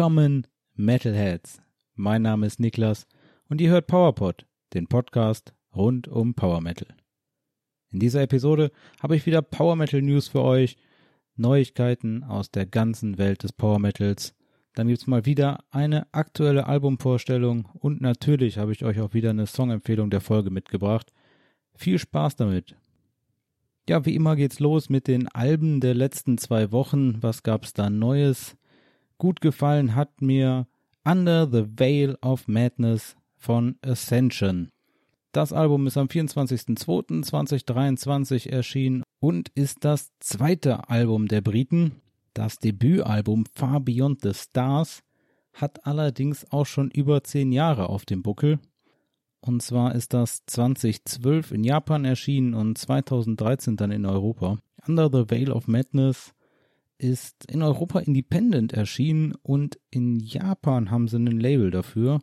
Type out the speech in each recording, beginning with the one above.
Willkommen, Metalheads. Mein Name ist Niklas und ihr hört PowerPod, den Podcast rund um Power Metal. In dieser Episode habe ich wieder Power Metal News für euch, Neuigkeiten aus der ganzen Welt des Power Metals. Dann gibt's mal wieder eine aktuelle Albumvorstellung und natürlich habe ich euch auch wieder eine Songempfehlung der Folge mitgebracht. Viel Spaß damit. Ja, wie immer geht's los mit den Alben der letzten zwei Wochen. Was gab's da Neues? Gut gefallen hat mir Under the Veil of Madness von Ascension. Das Album ist am 24.02.2023 erschienen und ist das zweite Album der Briten. Das Debütalbum Far Beyond the Stars hat allerdings auch schon über zehn Jahre auf dem Buckel. Und zwar ist das 2012 in Japan erschienen und 2013 dann in Europa. Under the Veil of Madness ist in Europa independent erschienen und in Japan haben sie ein Label dafür.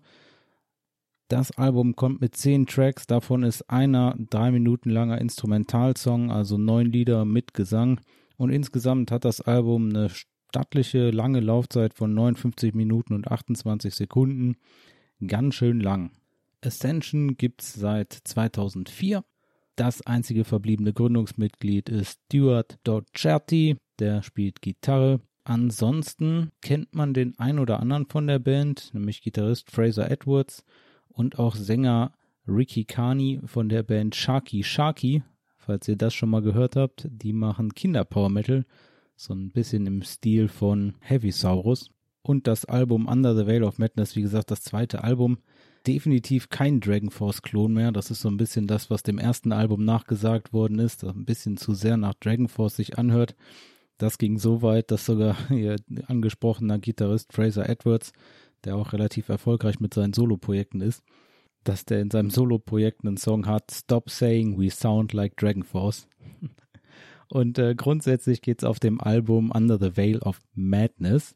Das Album kommt mit zehn Tracks, davon ist einer drei Minuten langer Instrumentalsong, also neun Lieder mit Gesang. Und insgesamt hat das Album eine stattliche lange Laufzeit von 59 Minuten und 28 Sekunden. Ganz schön lang. Ascension gibt's seit 2004. Das einzige verbliebene Gründungsmitglied ist Stuart Docherty der spielt Gitarre. Ansonsten kennt man den ein oder anderen von der Band, nämlich Gitarrist Fraser Edwards und auch Sänger Ricky Carney von der Band Sharky Sharky. Falls ihr das schon mal gehört habt, die machen Kinder-Power Metal, so ein bisschen im Stil von Heavy Saurus. Und das Album Under the Veil of Madness, wie gesagt, das zweite Album, definitiv kein Dragon Force Klon mehr. Das ist so ein bisschen das, was dem ersten Album nachgesagt worden ist, das ein bisschen zu sehr nach Dragon Force sich anhört. Das ging so weit, dass sogar ihr angesprochener Gitarrist Fraser Edwards, der auch relativ erfolgreich mit seinen Soloprojekten ist, dass der in seinem Soloprojekt einen Song hat, Stop Saying We Sound Like Dragon Force. Und äh, grundsätzlich geht es auf dem Album Under the Veil of Madness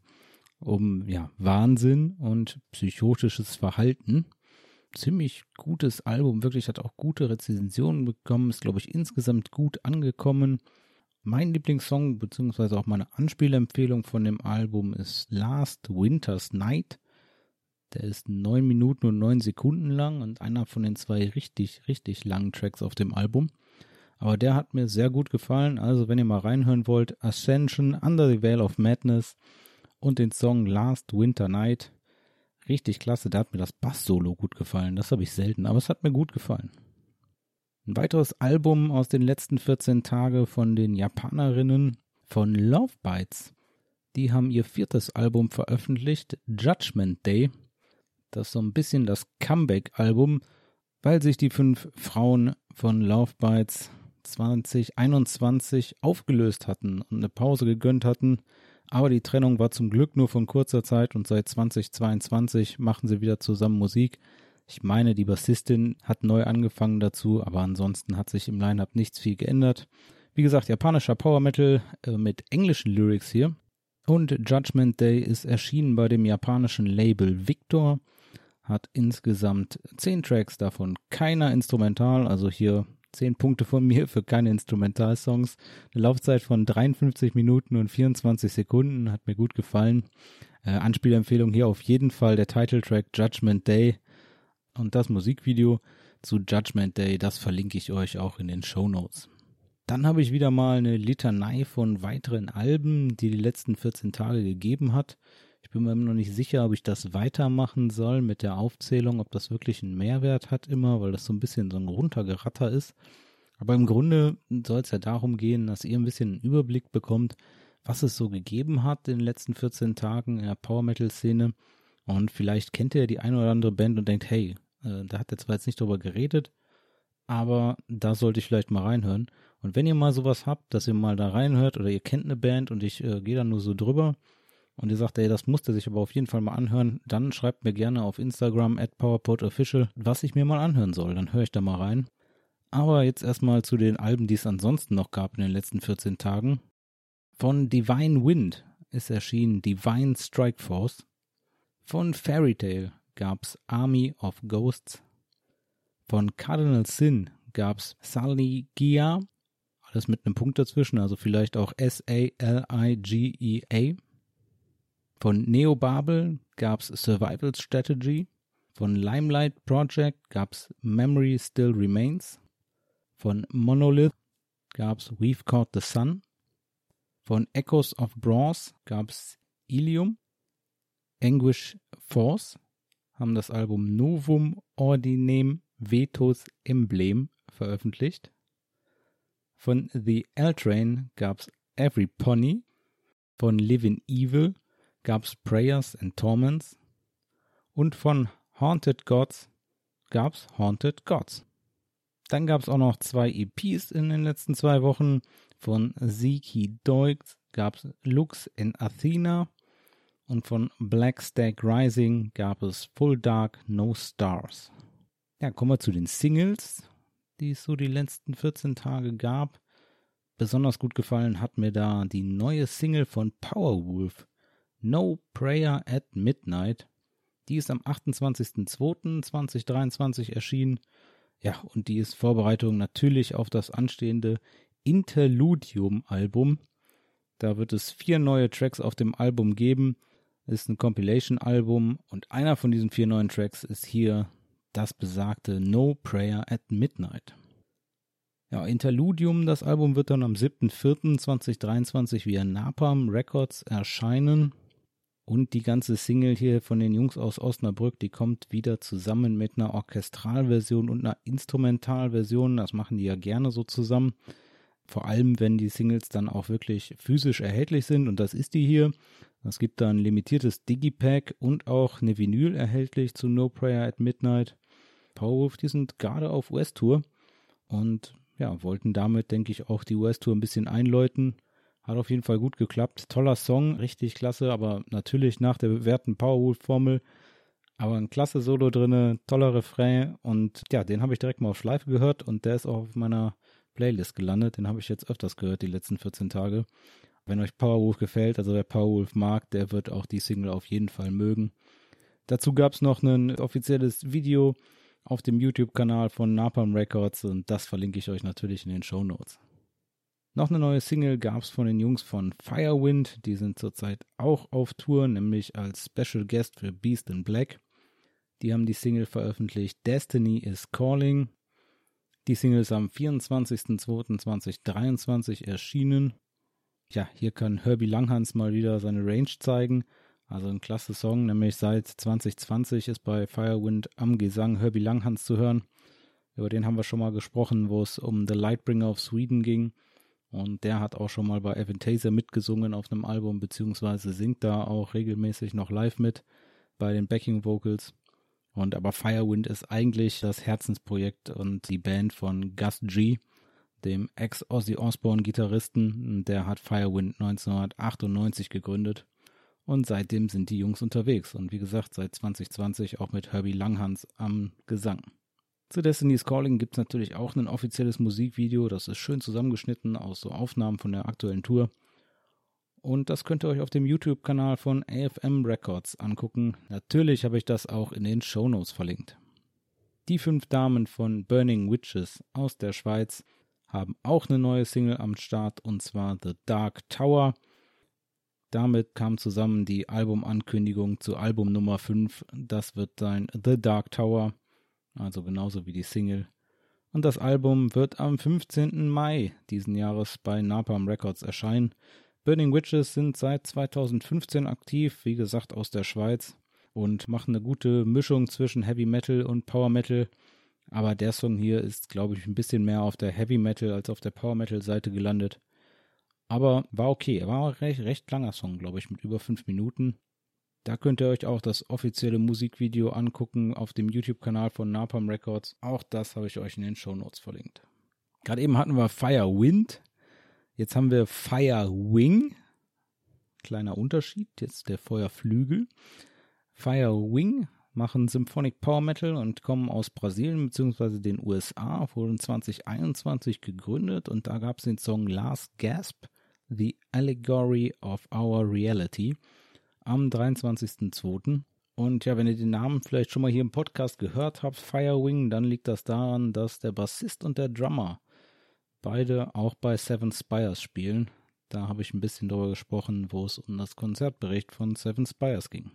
um ja, Wahnsinn und psychotisches Verhalten. Ziemlich gutes Album, wirklich hat auch gute Rezensionen bekommen, ist glaube ich insgesamt gut angekommen. Mein Lieblingssong, beziehungsweise auch meine Anspielempfehlung von dem Album ist Last Winter's Night. Der ist neun Minuten und neun Sekunden lang und einer von den zwei richtig, richtig langen Tracks auf dem Album. Aber der hat mir sehr gut gefallen. Also, wenn ihr mal reinhören wollt, Ascension, Under the Veil of Madness und den Song Last Winter Night. Richtig klasse. Da hat mir das Bass-Solo gut gefallen. Das habe ich selten, aber es hat mir gut gefallen. Ein weiteres Album aus den letzten 14 Tagen von den Japanerinnen von Love Bites. Die haben ihr viertes Album veröffentlicht, Judgment Day. Das ist so ein bisschen das Comeback-Album, weil sich die fünf Frauen von Love Bites 2021 aufgelöst hatten und eine Pause gegönnt hatten. Aber die Trennung war zum Glück nur von kurzer Zeit und seit 2022 machen sie wieder zusammen Musik. Ich meine, die Bassistin hat neu angefangen dazu, aber ansonsten hat sich im Line-Up nichts viel geändert. Wie gesagt, japanischer Power Metal äh, mit englischen Lyrics hier. Und Judgment Day ist erschienen bei dem japanischen Label Victor. Hat insgesamt zehn Tracks, davon keiner instrumental. Also hier zehn Punkte von mir für keine Instrumentalsongs. Eine Laufzeit von 53 Minuten und 24 Sekunden. Hat mir gut gefallen. Äh, Anspielempfehlung hier auf jeden Fall der Titeltrack Judgment Day und das Musikvideo zu Judgment Day, das verlinke ich euch auch in den Show Notes. Dann habe ich wieder mal eine Litanei von weiteren Alben, die die letzten 14 Tage gegeben hat. Ich bin mir immer noch nicht sicher, ob ich das weitermachen soll mit der Aufzählung, ob das wirklich einen Mehrwert hat immer, weil das so ein bisschen so ein runtergeratter ist. Aber im Grunde soll es ja darum gehen, dass ihr ein bisschen einen Überblick bekommt, was es so gegeben hat in den letzten 14 Tagen in der Power Metal Szene und vielleicht kennt ihr die eine oder andere Band und denkt, hey, äh, da hat er zwar jetzt nicht drüber geredet, aber da sollte ich vielleicht mal reinhören. Und wenn ihr mal sowas habt, dass ihr mal da reinhört oder ihr kennt eine Band und ich äh, gehe da nur so drüber und ihr sagt, ey, das musste sich aber auf jeden Fall mal anhören, dann schreibt mir gerne auf Instagram at PowerPodOfficial, was ich mir mal anhören soll. Dann höre ich da mal rein. Aber jetzt erstmal zu den Alben, die es ansonsten noch gab in den letzten 14 Tagen. Von Divine Wind ist erschienen Divine Strike Force. Von Fairy Tale gab's Army of Ghosts. Von Cardinal Sin gab's Sally Gia. Alles mit einem Punkt dazwischen, also vielleicht auch S-A-L-I-G-E-A. Von Neobabel gab's Survival Strategy. Von Limelight Project gab's Memory Still Remains. Von Monolith gab's We've Caught the Sun. Von Echoes of Bronze gab's Ilium. Anguish Force haben das Album Novum Ordinem Vetus Emblem veröffentlicht. Von The L-Train gab's Every Pony. Von Living Evil gab's Prayers and Torments. Und von Haunted Gods gab's Haunted Gods. Dann gab's auch noch zwei EPs in den letzten zwei Wochen. Von Ziki Doix gab's Lux in Athena und von Black Stack Rising gab es Full Dark No Stars. Ja, kommen wir zu den Singles, die es so die letzten 14 Tage gab. Besonders gut gefallen hat mir da die neue Single von Powerwolf, No Prayer at Midnight. Die ist am 28.02.2023 erschienen. Ja, und die ist Vorbereitung natürlich auf das anstehende Interludium-Album. Da wird es vier neue Tracks auf dem Album geben ist ein Compilation-Album und einer von diesen vier neuen Tracks ist hier das besagte No Prayer at Midnight. Ja, Interludium, das Album wird dann am 7.4.2023 via Napalm Records erscheinen. Und die ganze Single hier von den Jungs aus Osnabrück, die kommt wieder zusammen mit einer Orchestralversion und einer Instrumentalversion. Das machen die ja gerne so zusammen. Vor allem, wenn die Singles dann auch wirklich physisch erhältlich sind. Und das ist die hier. Es gibt da ein limitiertes Digipack und auch eine Vinyl erhältlich zu No Prayer at Midnight. Powerwolf, die sind gerade auf US-Tour und ja, wollten damit, denke ich, auch die US-Tour ein bisschen einläuten. Hat auf jeden Fall gut geklappt. Toller Song, richtig klasse, aber natürlich nach der bewährten Powerwolf-Formel. Aber ein klasse Solo drinne, toller Refrain und ja, den habe ich direkt mal auf Schleife gehört und der ist auch auf meiner Playlist gelandet. Den habe ich jetzt öfters gehört, die letzten 14 Tage. Wenn euch Powerwolf gefällt, also wer Powerwolf mag, der wird auch die Single auf jeden Fall mögen. Dazu gab es noch ein offizielles Video auf dem YouTube-Kanal von Napalm Records und das verlinke ich euch natürlich in den Show Notes. Noch eine neue Single gab es von den Jungs von Firewind, die sind zurzeit auch auf Tour, nämlich als Special Guest für Beast in Black. Die haben die Single veröffentlicht Destiny is Calling. Die Single ist am 24.02.2023 erschienen ja, hier kann Herbie Langhans mal wieder seine Range zeigen. Also ein klasse Song, nämlich seit 2020 ist bei Firewind am Gesang Herbie Langhans zu hören. Über den haben wir schon mal gesprochen, wo es um The Lightbringer of Sweden ging. Und der hat auch schon mal bei Aventasia mitgesungen auf einem Album, beziehungsweise singt da auch regelmäßig noch live mit bei den Backing Vocals. Und aber Firewind ist eigentlich das Herzensprojekt und die Band von Gus G dem Ex-Ozzy Osbourne-Gitarristen. Der hat Firewind 1998 gegründet. Und seitdem sind die Jungs unterwegs. Und wie gesagt, seit 2020 auch mit Herbie Langhans am Gesang. Zu Destiny's Calling gibt es natürlich auch ein offizielles Musikvideo. Das ist schön zusammengeschnitten aus so Aufnahmen von der aktuellen Tour. Und das könnt ihr euch auf dem YouTube-Kanal von AFM Records angucken. Natürlich habe ich das auch in den Show Notes verlinkt. Die fünf Damen von Burning Witches aus der Schweiz haben auch eine neue Single am Start und zwar The Dark Tower. Damit kam zusammen die Albumankündigung zu Album Nummer 5. Das wird sein The Dark Tower, also genauso wie die Single. Und das Album wird am 15. Mai diesen Jahres bei Napalm Records erscheinen. Burning Witches sind seit 2015 aktiv, wie gesagt aus der Schweiz und machen eine gute Mischung zwischen Heavy Metal und Power Metal. Aber der Song hier ist, glaube ich, ein bisschen mehr auf der Heavy Metal als auf der Power Metal Seite gelandet. Aber war okay. Er war ein recht, recht langer Song, glaube ich, mit über fünf Minuten. Da könnt ihr euch auch das offizielle Musikvideo angucken auf dem YouTube-Kanal von Napalm Records. Auch das habe ich euch in den Show Notes verlinkt. Gerade eben hatten wir Fire Wind. Jetzt haben wir Fire Wing. Kleiner Unterschied. Jetzt der Feuerflügel. Fire Wing machen Symphonic Power Metal und kommen aus Brasilien bzw. den USA, wurden 2021 gegründet und da gab es den Song Last Gasp, The Allegory of Our Reality am 23.02. Und ja, wenn ihr den Namen vielleicht schon mal hier im Podcast gehört habt, Firewing, dann liegt das daran, dass der Bassist und der Drummer beide auch bei Seven Spires spielen. Da habe ich ein bisschen darüber gesprochen, wo es um das Konzertbericht von Seven Spires ging.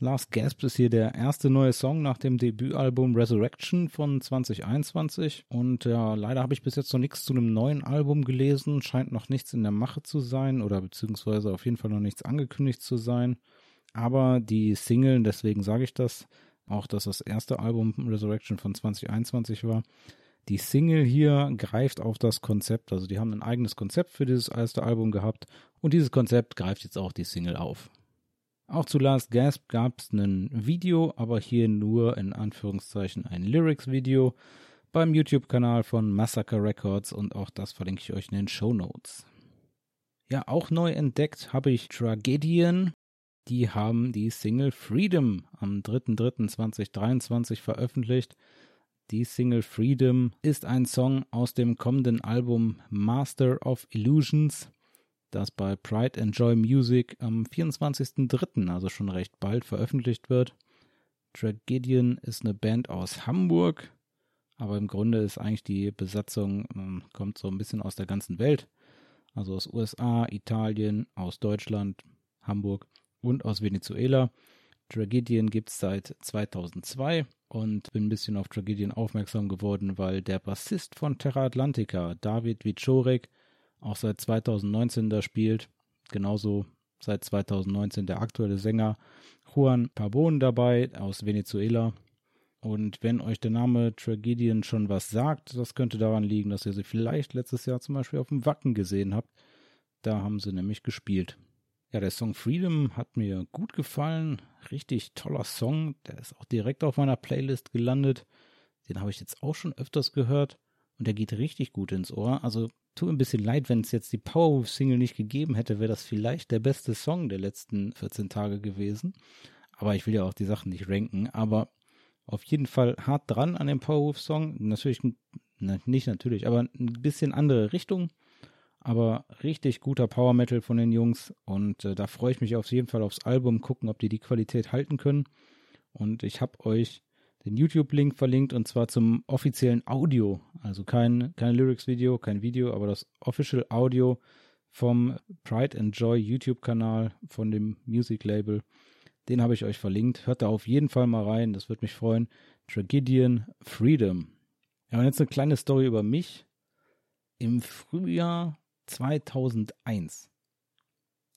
Last Gasp ist hier der erste neue Song nach dem Debütalbum Resurrection von 2021. Und ja, leider habe ich bis jetzt noch nichts zu einem neuen Album gelesen. Scheint noch nichts in der Mache zu sein oder beziehungsweise auf jeden Fall noch nichts angekündigt zu sein. Aber die Single, deswegen sage ich das, auch dass das erste Album Resurrection von 2021 war. Die Single hier greift auf das Konzept, also die haben ein eigenes Konzept für dieses erste Album gehabt und dieses Konzept greift jetzt auch die Single auf. Auch zu Last Gasp gab es ein Video, aber hier nur in Anführungszeichen ein Lyrics-Video beim YouTube-Kanal von Massacre Records und auch das verlinke ich euch in den Show Notes. Ja, auch neu entdeckt habe ich Tragedian. Die haben die Single Freedom am 3.3.2023 veröffentlicht. Die Single Freedom ist ein Song aus dem kommenden Album Master of Illusions das bei Pride and Joy Music am 24.03., also schon recht bald, veröffentlicht wird. Tragedian ist eine Band aus Hamburg, aber im Grunde ist eigentlich die Besatzung, ähm, kommt so ein bisschen aus der ganzen Welt. Also aus USA, Italien, aus Deutschland, Hamburg und aus Venezuela. Tragedian gibt es seit 2002 und bin ein bisschen auf Tragedian aufmerksam geworden, weil der Bassist von Terra Atlantica, David Wiczorek, auch seit 2019 da spielt. Genauso seit 2019 der aktuelle Sänger Juan Pabon dabei aus Venezuela. Und wenn euch der Name Tragedian schon was sagt, das könnte daran liegen, dass ihr sie vielleicht letztes Jahr zum Beispiel auf dem Wacken gesehen habt. Da haben sie nämlich gespielt. Ja, der Song Freedom hat mir gut gefallen. Richtig toller Song. Der ist auch direkt auf meiner Playlist gelandet. Den habe ich jetzt auch schon öfters gehört. Und der geht richtig gut ins Ohr. Also tut ein bisschen leid, wenn es jetzt die Powerwolf-Single nicht gegeben hätte, wäre das vielleicht der beste Song der letzten 14 Tage gewesen. Aber ich will ja auch die Sachen nicht ranken. Aber auf jeden Fall hart dran an dem Powerwolf-Song. Natürlich, na, nicht natürlich, aber ein bisschen andere Richtung. Aber richtig guter Power Metal von den Jungs. Und äh, da freue ich mich auf jeden Fall aufs Album, gucken, ob die die Qualität halten können. Und ich habe euch den YouTube-Link verlinkt und zwar zum offiziellen Audio. Also kein, kein Lyrics-Video, kein Video, aber das Official Audio vom Pride and Joy YouTube-Kanal von dem Music-Label. Den habe ich euch verlinkt. Hört da auf jeden Fall mal rein, das würde mich freuen. Tragedian Freedom. Ja, und jetzt eine kleine Story über mich. Im Frühjahr 2001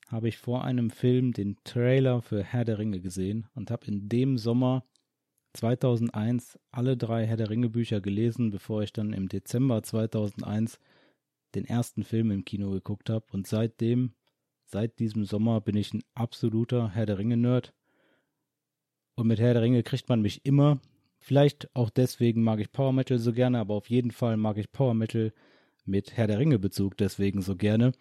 habe ich vor einem Film den Trailer für Herr der Ringe gesehen und habe in dem Sommer 2001 alle drei Herr der Ringe Bücher gelesen, bevor ich dann im Dezember 2001 den ersten Film im Kino geguckt habe. Und seitdem, seit diesem Sommer, bin ich ein absoluter Herr der Ringe Nerd. Und mit Herr der Ringe kriegt man mich immer. Vielleicht auch deswegen mag ich Power Metal so gerne, aber auf jeden Fall mag ich Power Metal mit Herr der Ringe Bezug deswegen so gerne.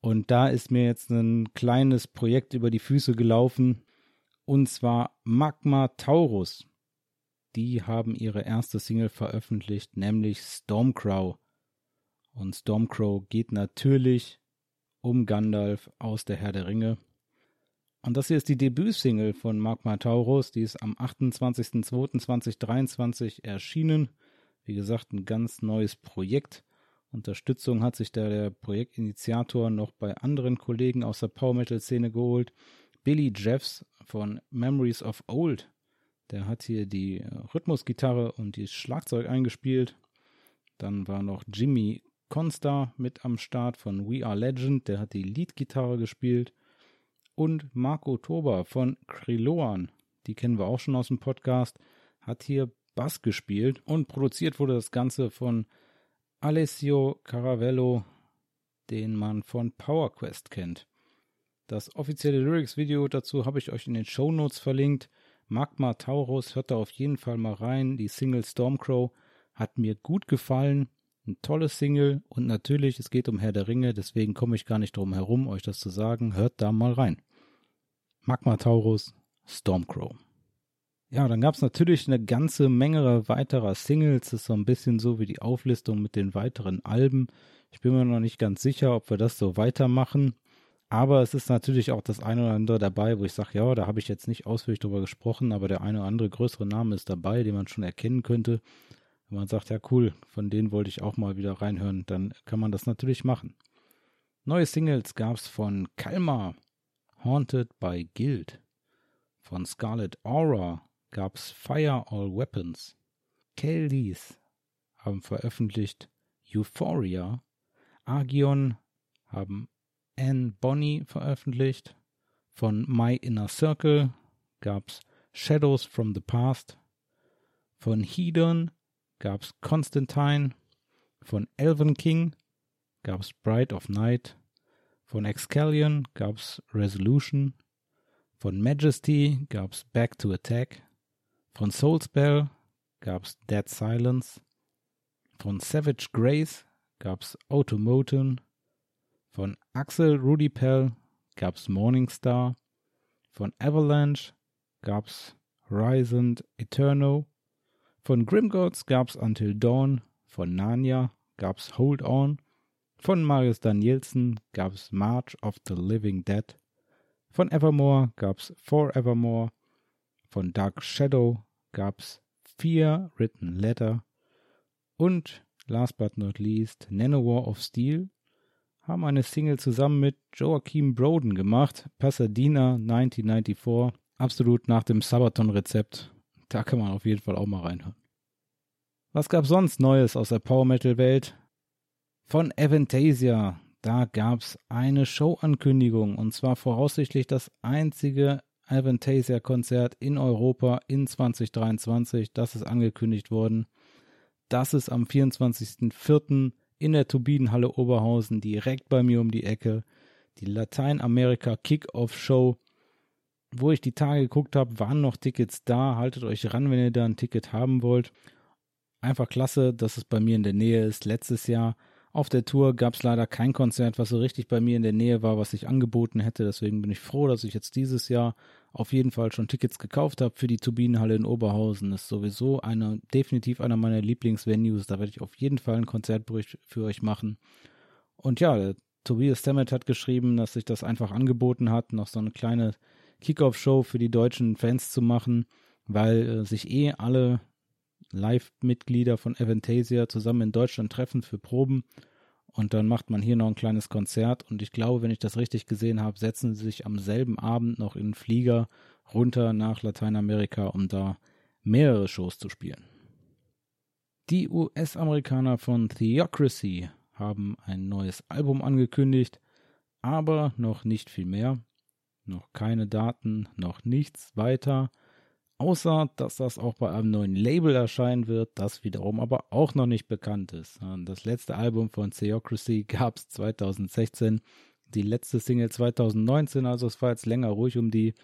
Und da ist mir jetzt ein kleines Projekt über die Füße gelaufen, und zwar Magma Taurus. Die haben ihre erste Single veröffentlicht, nämlich Stormcrow. Und Stormcrow geht natürlich um Gandalf aus der Herr der Ringe. Und das hier ist die Debütsingle von Magma Taurus. Die ist am 28.02.2023 erschienen. Wie gesagt, ein ganz neues Projekt. Unterstützung hat sich da der Projektinitiator noch bei anderen Kollegen aus der Power Metal Szene geholt. Billy Jeffs von Memories of Old. Der hat hier die äh, Rhythmusgitarre und das Schlagzeug eingespielt. Dann war noch Jimmy Consta mit am Start von We Are Legend. Der hat die Leadgitarre gespielt. Und Marco Toba von Kriloan. Die kennen wir auch schon aus dem Podcast. Hat hier Bass gespielt. Und produziert wurde das Ganze von Alessio Caravello, den man von Power Quest kennt. Das offizielle Lyrics-Video dazu habe ich euch in den Show Notes verlinkt. Magma Taurus, hört da auf jeden Fall mal rein. Die Single Stormcrow hat mir gut gefallen. Ein tolles Single und natürlich, es geht um Herr der Ringe, deswegen komme ich gar nicht drum herum, euch das zu sagen. Hört da mal rein. Magma Taurus, Stormcrow. Ja, dann gab es natürlich eine ganze Menge weiterer Singles. Das ist so ein bisschen so wie die Auflistung mit den weiteren Alben. Ich bin mir noch nicht ganz sicher, ob wir das so weitermachen. Aber es ist natürlich auch das eine oder andere dabei, wo ich sage, ja, da habe ich jetzt nicht ausführlich drüber gesprochen, aber der eine oder andere größere Name ist dabei, den man schon erkennen könnte. Wenn man sagt, ja cool, von denen wollte ich auch mal wieder reinhören, dann kann man das natürlich machen. Neue Singles gab's von Kalmar, Haunted by Guild. Von Scarlet Aura gab's Fire All Weapons. Keldies haben veröffentlicht Euphoria. Agion haben Anne Bonny veröffentlicht. Von My Inner Circle gab's Shadows from the Past. Von Hedon gab's Constantine. Von Elven King gab's Bride of Night. Von Excalion gab's Resolution. Von Majesty gab's Back to Attack. Von Soulspell gab's Dead Silence. Von Savage Grace gab's Automoton. Von Axel Rudy Pell gab's Morningstar. Von Avalanche gab's Horizon Eterno. Von Grimgods gab's Until Dawn. Von Narnia gab's Hold On. Von Marius Danielsen gab's March of the Living Dead. Von Evermore gab's Forevermore. Von Dark Shadow gab's Fear Written Letter. Und last but not least, Nanowar of Steel haben eine Single zusammen mit Joachim Broden gemacht, Pasadena 1994, absolut nach dem Sabaton-Rezept. Da kann man auf jeden Fall auch mal reinhören. Was gab sonst Neues aus der Power Metal Welt? Von Avantasia, da gab's eine Showankündigung und zwar voraussichtlich das einzige Avantasia-Konzert in Europa in 2023. Das ist angekündigt worden. Das ist am 24.04 in der Turbinenhalle Oberhausen, direkt bei mir um die Ecke. Die Lateinamerika Kick-Off Show. Wo ich die Tage geguckt habe, waren noch Tickets da. Haltet euch ran, wenn ihr da ein Ticket haben wollt. Einfach klasse, dass es bei mir in der Nähe ist. Letztes Jahr auf der Tour gab es leider kein Konzert, was so richtig bei mir in der Nähe war, was ich angeboten hätte. Deswegen bin ich froh, dass ich jetzt dieses Jahr auf jeden Fall schon Tickets gekauft habe für die Turbinenhalle in Oberhausen. Das ist sowieso einer, definitiv einer meiner Lieblingsvenues. Da werde ich auf jeden Fall ein Konzertbericht für euch machen. Und ja, Tobias Stammet hat geschrieben, dass sich das einfach angeboten hat, noch so eine kleine Kickoff-Show für die deutschen Fans zu machen, weil äh, sich eh alle Live-Mitglieder von Avantasia zusammen in Deutschland treffen für Proben. Und dann macht man hier noch ein kleines Konzert. Und ich glaube, wenn ich das richtig gesehen habe, setzen sie sich am selben Abend noch in einen Flieger runter nach Lateinamerika, um da mehrere Shows zu spielen. Die US-Amerikaner von Theocracy haben ein neues Album angekündigt, aber noch nicht viel mehr. Noch keine Daten, noch nichts weiter. Außer, dass das auch bei einem neuen Label erscheinen wird, das wiederum aber auch noch nicht bekannt ist. Das letzte Album von Theocracy gab es 2016, die letzte Single 2019, also es war jetzt länger ruhig um die.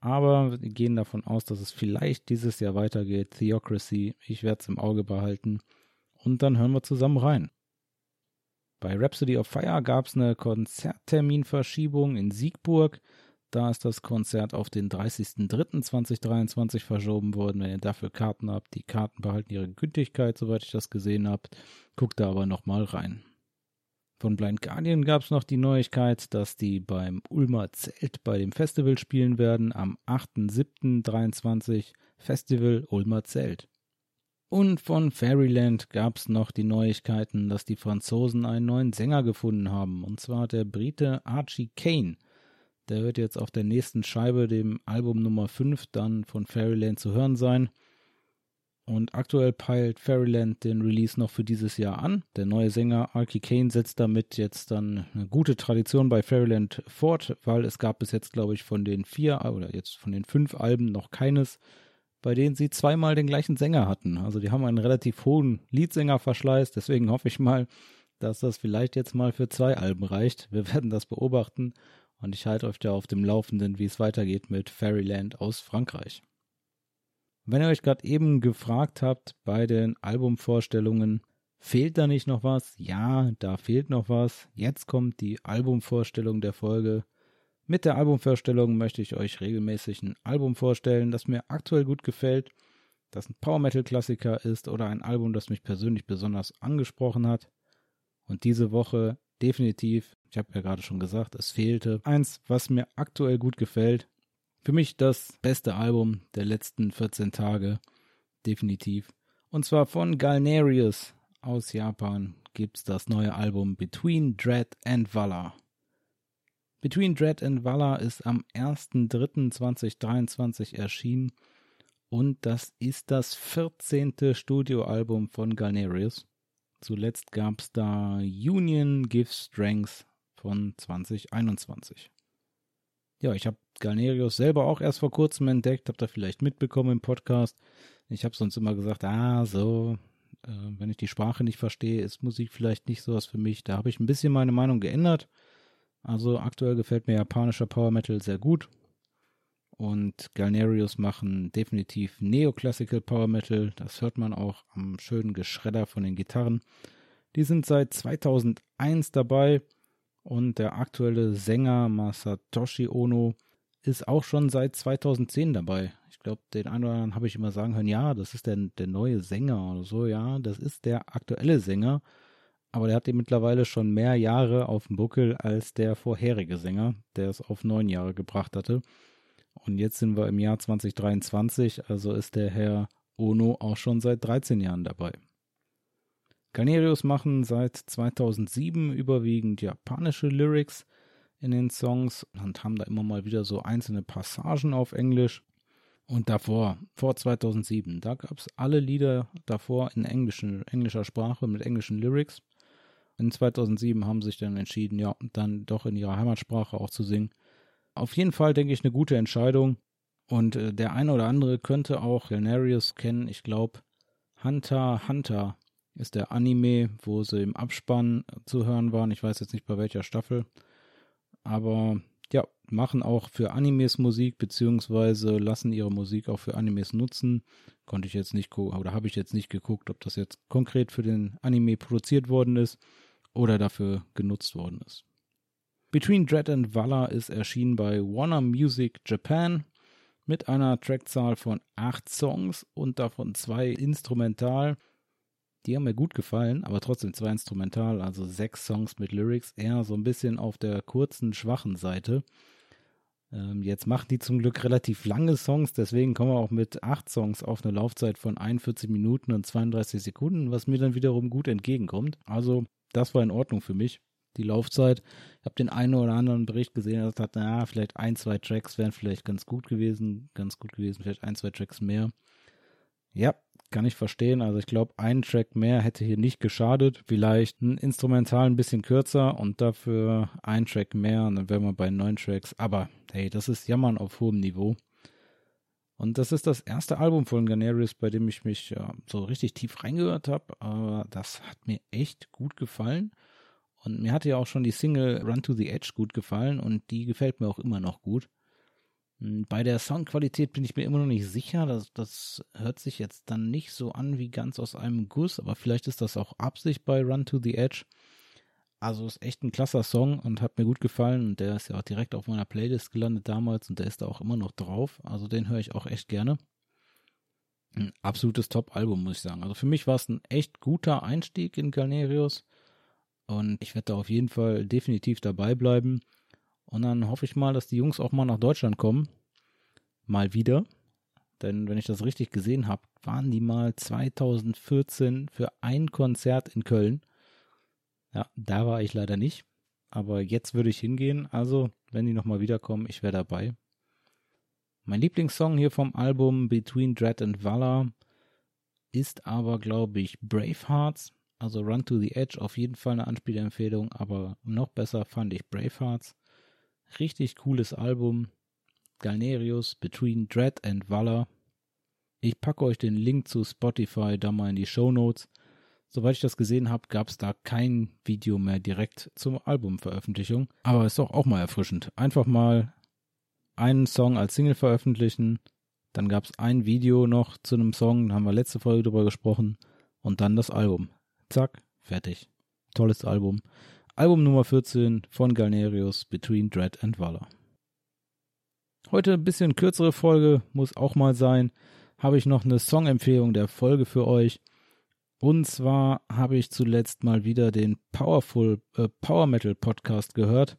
Aber wir gehen davon aus, dass es vielleicht dieses Jahr weitergeht. Theocracy, ich werde es im Auge behalten. Und dann hören wir zusammen rein. Bei Rhapsody of Fire gab es eine Konzertterminverschiebung in Siegburg. Da ist das Konzert auf den 30.03.2023 verschoben worden. Wenn ihr dafür Karten habt, die Karten behalten ihre Gültigkeit, soweit ich das gesehen habe. Guckt da aber nochmal rein. Von Blind Guardian gab es noch die Neuigkeit, dass die beim Ulmer Zelt bei dem Festival spielen werden am 8.07.23 Festival Ulmer Zelt. Und von Fairyland gab es noch die Neuigkeiten, dass die Franzosen einen neuen Sänger gefunden haben, und zwar der Brite Archie Kane. Der wird jetzt auf der nächsten Scheibe, dem Album Nummer 5, dann von Fairyland zu hören sein. Und aktuell peilt Fairyland den Release noch für dieses Jahr an. Der neue Sänger Arky Kane setzt damit jetzt dann eine gute Tradition bei Fairyland fort, weil es gab bis jetzt, glaube ich, von den vier oder jetzt von den fünf Alben noch keines, bei denen sie zweimal den gleichen Sänger hatten. Also die haben einen relativ hohen Leadsängerverschleiß, deswegen hoffe ich mal, dass das vielleicht jetzt mal für zwei Alben reicht. Wir werden das beobachten und ich halte euch da auf dem Laufenden, wie es weitergeht mit Fairyland aus Frankreich. Wenn ihr euch gerade eben gefragt habt bei den Albumvorstellungen, fehlt da nicht noch was? Ja, da fehlt noch was. Jetzt kommt die Albumvorstellung der Folge. Mit der Albumvorstellung möchte ich euch regelmäßig ein Album vorstellen, das mir aktuell gut gefällt, das ein Power Metal Klassiker ist oder ein Album, das mich persönlich besonders angesprochen hat. Und diese Woche definitiv, ich habe ja gerade schon gesagt, es fehlte eins, was mir aktuell gut gefällt. Für mich das beste Album der letzten 14 Tage, definitiv. Und zwar von Galnerius aus Japan gibt es das neue Album Between Dread and Valor. Between Dread and Valor ist am 1.3.2023 erschienen und das ist das 14. Studioalbum von Galnerius. Zuletzt gab es da Union Gives Strength von 2021. Ja, ich habe Galnerius selber auch erst vor kurzem entdeckt, habt ihr vielleicht mitbekommen im Podcast. Ich habe sonst immer gesagt, ah, so, äh, wenn ich die Sprache nicht verstehe, ist Musik vielleicht nicht sowas für mich. Da habe ich ein bisschen meine Meinung geändert. Also aktuell gefällt mir japanischer Power Metal sehr gut. Und Galnerius machen definitiv Neoclassical Power Metal. Das hört man auch am schönen Geschredder von den Gitarren. Die sind seit 2001 dabei und der aktuelle Sänger Masatoshi Ono ist auch schon seit 2010 dabei. Ich glaube, den einen oder anderen habe ich immer sagen hören, ja, das ist der, der neue Sänger oder so. Ja, das ist der aktuelle Sänger. Aber der hat den mittlerweile schon mehr Jahre auf dem Buckel als der vorherige Sänger, der es auf neun Jahre gebracht hatte. Und jetzt sind wir im Jahr 2023, also ist der Herr Ono auch schon seit 13 Jahren dabei. Canerius machen seit 2007 überwiegend japanische Lyrics in den Songs und haben da immer mal wieder so einzelne Passagen auf Englisch. Und davor, vor 2007, da gab es alle Lieder davor in englischen, englischer Sprache mit englischen Lyrics. In 2007 haben sie sich dann entschieden, ja, dann doch in ihrer Heimatsprache auch zu singen. Auf jeden Fall denke ich eine gute Entscheidung. Und äh, der eine oder andere könnte auch Galnarius kennen. Ich glaube, Hunter Hunter ist der Anime, wo sie im Abspann zu hören waren. Ich weiß jetzt nicht bei welcher Staffel. Aber ja, machen auch für Animes Musik, beziehungsweise lassen ihre Musik auch für Animes nutzen. Konnte ich jetzt nicht gucken, oder habe ich jetzt nicht geguckt, ob das jetzt konkret für den Anime produziert worden ist oder dafür genutzt worden ist. Between Dread and Valor ist erschienen bei Warner Music Japan mit einer Trackzahl von acht Songs und davon zwei instrumental. Die haben mir gut gefallen, aber trotzdem zwei instrumental, also sechs Songs mit Lyrics, eher so ein bisschen auf der kurzen, schwachen Seite. Ähm, jetzt machen die zum Glück relativ lange Songs, deswegen kommen wir auch mit acht Songs auf eine Laufzeit von 41 Minuten und 32 Sekunden, was mir dann wiederum gut entgegenkommt. Also, das war in Ordnung für mich die Laufzeit. Ich habe den einen oder anderen Bericht gesehen, der sagt, naja, vielleicht ein, zwei Tracks wären vielleicht ganz gut gewesen, ganz gut gewesen, vielleicht ein, zwei Tracks mehr. Ja, kann ich verstehen. Also ich glaube, ein Track mehr hätte hier nicht geschadet. Vielleicht ein Instrumental ein bisschen kürzer und dafür ein Track mehr und dann wären wir bei neun Tracks. Aber hey, das ist Jammern auf hohem Niveau. Und das ist das erste Album von Ganarius, bei dem ich mich ja, so richtig tief reingehört habe. Aber das hat mir echt gut gefallen. Und mir hatte ja auch schon die Single Run to the Edge gut gefallen und die gefällt mir auch immer noch gut. Hm, bei der Soundqualität bin ich mir immer noch nicht sicher. Das, das hört sich jetzt dann nicht so an wie ganz aus einem Guss, aber vielleicht ist das auch Absicht bei Run to the Edge. Also ist echt ein klasser Song und hat mir gut gefallen und der ist ja auch direkt auf meiner Playlist gelandet damals und der ist da auch immer noch drauf. Also den höre ich auch echt gerne. Ein absolutes Top-Album, muss ich sagen. Also für mich war es ein echt guter Einstieg in Galnerius. Und ich werde da auf jeden Fall definitiv dabei bleiben. Und dann hoffe ich mal, dass die Jungs auch mal nach Deutschland kommen. Mal wieder. Denn wenn ich das richtig gesehen habe, waren die mal 2014 für ein Konzert in Köln. Ja, da war ich leider nicht. Aber jetzt würde ich hingehen. Also, wenn die nochmal wiederkommen, ich wäre dabei. Mein Lieblingssong hier vom Album Between Dread and Valor ist aber, glaube ich, Bravehearts. Also Run to the Edge auf jeden Fall eine Anspielempfehlung, aber noch besser fand ich Bravehearts. Richtig cooles Album. Galnerius, Between Dread and Valor. Ich packe euch den Link zu Spotify da mal in die Show Notes. Soweit ich das gesehen habe, gab es da kein Video mehr direkt zur Albumveröffentlichung. Aber ist doch auch mal erfrischend. Einfach mal einen Song als Single veröffentlichen. Dann gab es ein Video noch zu einem Song, da haben wir letzte Folge drüber gesprochen. Und dann das Album. Zack, fertig. Tolles Album. Album Nummer 14 von Galnerius, Between Dread and Valor. Heute ein bisschen kürzere Folge, muss auch mal sein. Habe ich noch eine Songempfehlung der Folge für euch. Und zwar habe ich zuletzt mal wieder den Powerful äh, Power Metal Podcast gehört.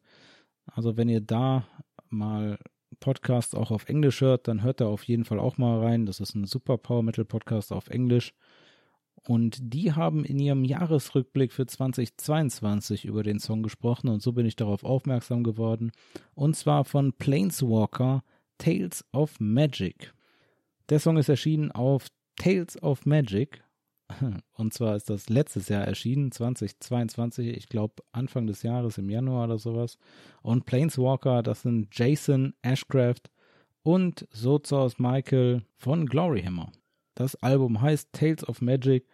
Also wenn ihr da mal Podcasts auch auf Englisch hört, dann hört da auf jeden Fall auch mal rein. Das ist ein super Power Metal Podcast auf Englisch. Und die haben in ihrem Jahresrückblick für 2022 über den Song gesprochen und so bin ich darauf aufmerksam geworden. Und zwar von Planeswalker Tales of Magic. Der Song ist erschienen auf Tales of Magic. Und zwar ist das letztes Jahr erschienen, 2022, ich glaube Anfang des Jahres im Januar oder sowas. Und Planeswalker, das sind Jason Ashcraft und Sozos Michael von Gloryhammer. Das Album heißt Tales of Magic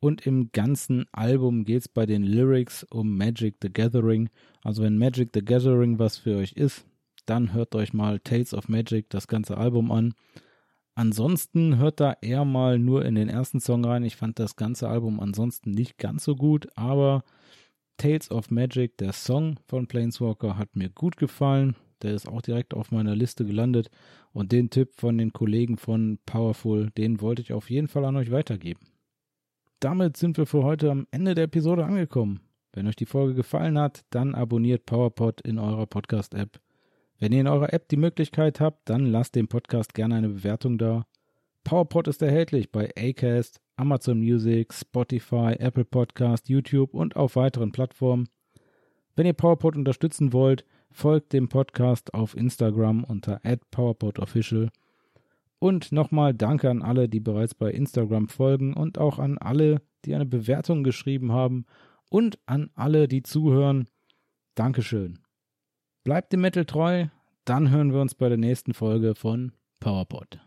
und im ganzen Album geht es bei den Lyrics um Magic the Gathering. Also wenn Magic the Gathering was für euch ist, dann hört euch mal Tales of Magic, das ganze Album an. Ansonsten hört da eher mal nur in den ersten Song rein. Ich fand das ganze Album ansonsten nicht ganz so gut, aber Tales of Magic, der Song von Planeswalker, hat mir gut gefallen. Der ist auch direkt auf meiner Liste gelandet. Und den Tipp von den Kollegen von Powerful, den wollte ich auf jeden Fall an euch weitergeben. Damit sind wir für heute am Ende der Episode angekommen. Wenn euch die Folge gefallen hat, dann abonniert PowerPod in eurer Podcast-App. Wenn ihr in eurer App die Möglichkeit habt, dann lasst dem Podcast gerne eine Bewertung da. PowerPod ist erhältlich bei Acast, Amazon Music, Spotify, Apple Podcast, YouTube und auf weiteren Plattformen. Wenn ihr PowerPod unterstützen wollt, folgt dem Podcast auf Instagram unter @powerpodofficial. Und nochmal danke an alle, die bereits bei Instagram folgen und auch an alle, die eine Bewertung geschrieben haben und an alle, die zuhören. Dankeschön. Bleibt dem Metal treu, dann hören wir uns bei der nächsten Folge von PowerPod.